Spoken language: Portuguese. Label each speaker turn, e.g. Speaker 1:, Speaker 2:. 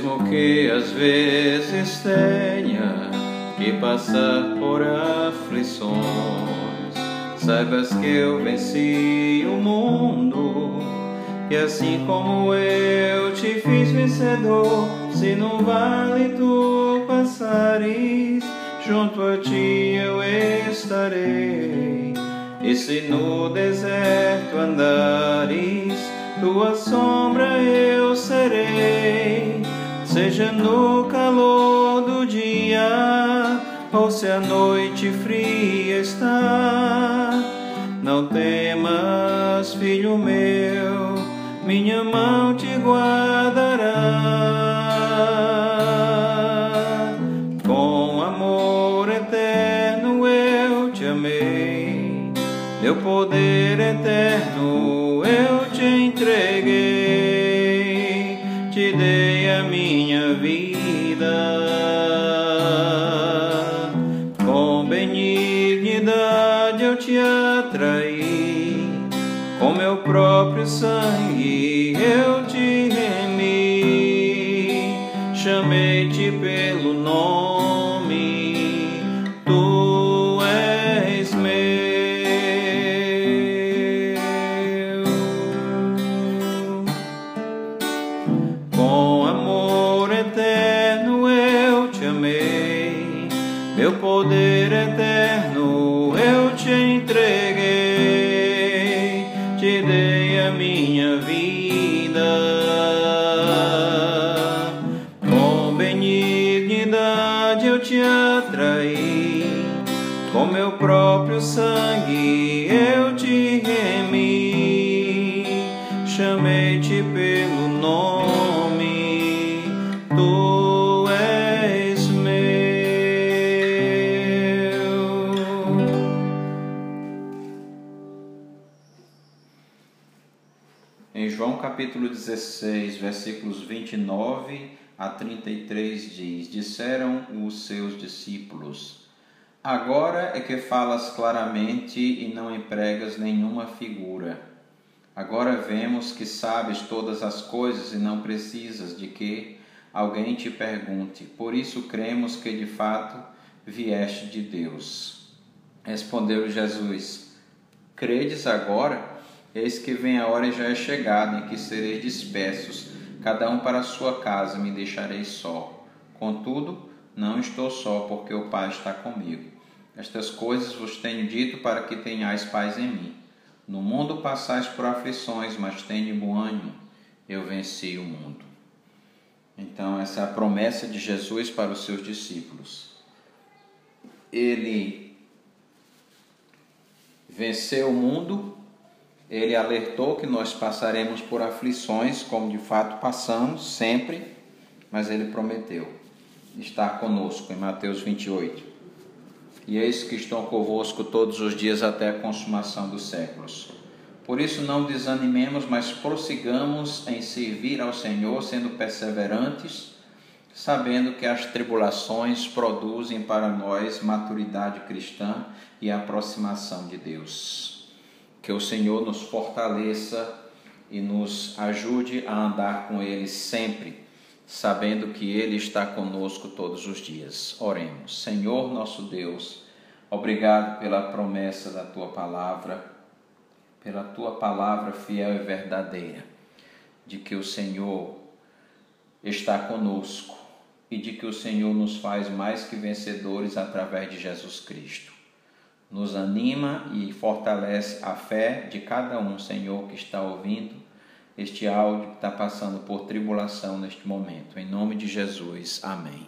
Speaker 1: porque às vezes tenha que passar por aflições, saibas que eu venci o mundo. E assim como eu te fiz vencedor, se no vale tu passares, junto a ti eu estarei. E se no deserto andares, tua sombra eu serei. Seja no calor do dia, ou se a noite fria está. Não temas, filho meu, minha mão te guardará. Te atraí, com meu próprio sangue eu te remi, chamei-te pelo nome, tu és meu. Com amor eterno eu te amei, meu poder eterno entreguei, te dei a minha vida. Com benignidade eu te atraí, com meu próprio sangue eu te remi, chamei-te pelo Em João capítulo 16, versículos 29 a 33 diz: Disseram os seus discípulos: Agora é que falas claramente e não empregas nenhuma figura. Agora vemos que sabes todas as coisas e não precisas de que alguém te pergunte. Por isso cremos que de fato vieste de Deus. Respondeu Jesus: Credes agora? Eis que vem a hora e já é chegada em que sereis dispersos, cada um para a sua casa, me deixarei só. Contudo, não estou só, porque o Pai está comigo. Estas coisas vos tenho dito para que tenhais paz em mim. No mundo passais por aflições, mas tende bom ânimo. Eu venci o mundo. Então, essa é a promessa de Jesus para os seus discípulos. Ele venceu o mundo, ele alertou que nós passaremos por aflições, como de fato passamos sempre, mas ele prometeu estar conosco em Mateus 28. E eis que estão convosco todos os dias até a consumação dos séculos. Por isso não desanimemos, mas prossigamos em servir ao Senhor, sendo perseverantes, sabendo que as tribulações produzem para nós maturidade cristã e aproximação de Deus. Que o Senhor nos fortaleça e nos ajude a andar com Ele sempre, sabendo que Ele está conosco todos os dias. Oremos. Senhor nosso Deus, obrigado pela promessa da Tua palavra, pela Tua palavra fiel e verdadeira, de que o Senhor está conosco e de que o Senhor nos faz mais que vencedores através de Jesus Cristo. Nos anima e fortalece a fé de cada um, Senhor, que está ouvindo este áudio, que está passando por tribulação neste momento. Em nome de Jesus, amém.